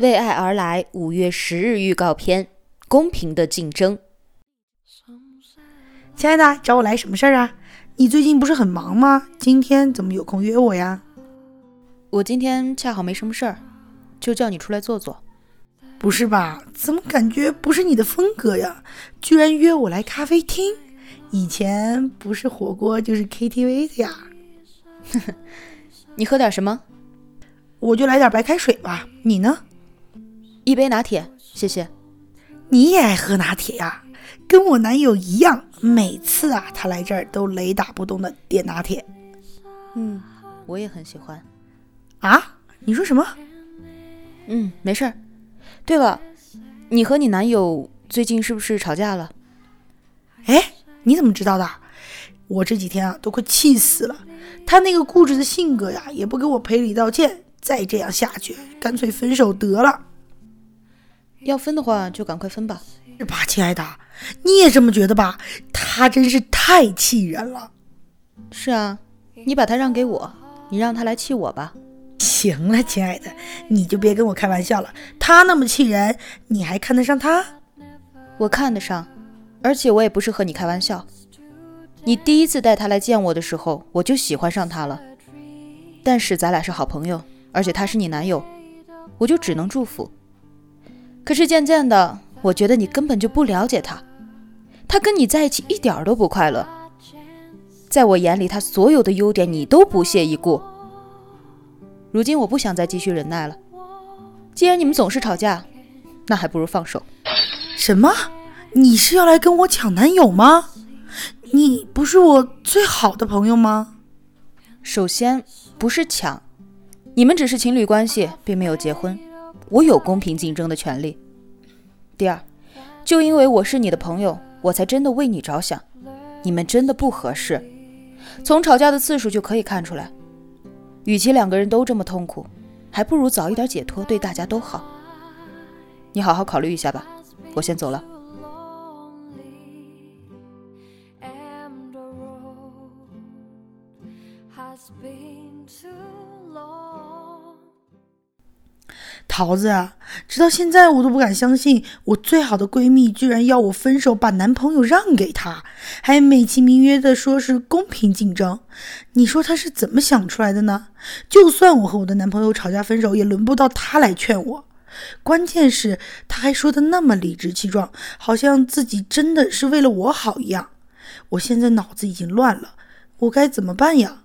为爱而来五月十日预告片：公平的竞争。亲爱的，找我来什么事儿啊？你最近不是很忙吗？今天怎么有空约我呀？我今天恰好没什么事儿，就叫你出来坐坐。不是吧？怎么感觉不是你的风格呀？居然约我来咖啡厅？以前不是火锅就是 KTV 的呀。你喝点什么？我就来点白开水吧。你呢？一杯拿铁，谢谢。你也爱喝拿铁呀？跟我男友一样，每次啊他来这儿都雷打不动的点拿铁。嗯，我也很喜欢。啊？你说什么？嗯，没事儿。对了，你和你男友最近是不是吵架了？哎，你怎么知道的？我这几天啊都快气死了，他那个固执的性格呀，也不给我赔礼道歉，再这样下去，干脆分手得了。要分的话就赶快分吧，是吧，亲爱的？你也这么觉得吧？他真是太气人了。是啊，你把他让给我，你让他来气我吧。行了，亲爱的，你就别跟我开玩笑了。他那么气人，你还看得上他？我看得上，而且我也不是和你开玩笑。你第一次带他来见我的时候，我就喜欢上他了。但是咱俩是好朋友，而且他是你男友，我就只能祝福。可是渐渐的，我觉得你根本就不了解他，他跟你在一起一点都不快乐。在我眼里，他所有的优点你都不屑一顾。如今我不想再继续忍耐了。既然你们总是吵架，那还不如放手。什么？你是要来跟我抢男友吗？你不是我最好的朋友吗？首先不是抢，你们只是情侣关系，并没有结婚。我有公平竞争的权利。第二，就因为我是你的朋友，我才真的为你着想。你们真的不合适，从吵架的次数就可以看出来。与其两个人都这么痛苦，还不如早一点解脱，对大家都好。你好好考虑一下吧，我先走了。桃子啊，直到现在我都不敢相信，我最好的闺蜜居然要我分手，把男朋友让给她，还美其名曰的说是公平竞争。你说她是怎么想出来的呢？就算我和我的男朋友吵架分手，也轮不到她来劝我。关键是她还说的那么理直气壮，好像自己真的是为了我好一样。我现在脑子已经乱了，我该怎么办呀？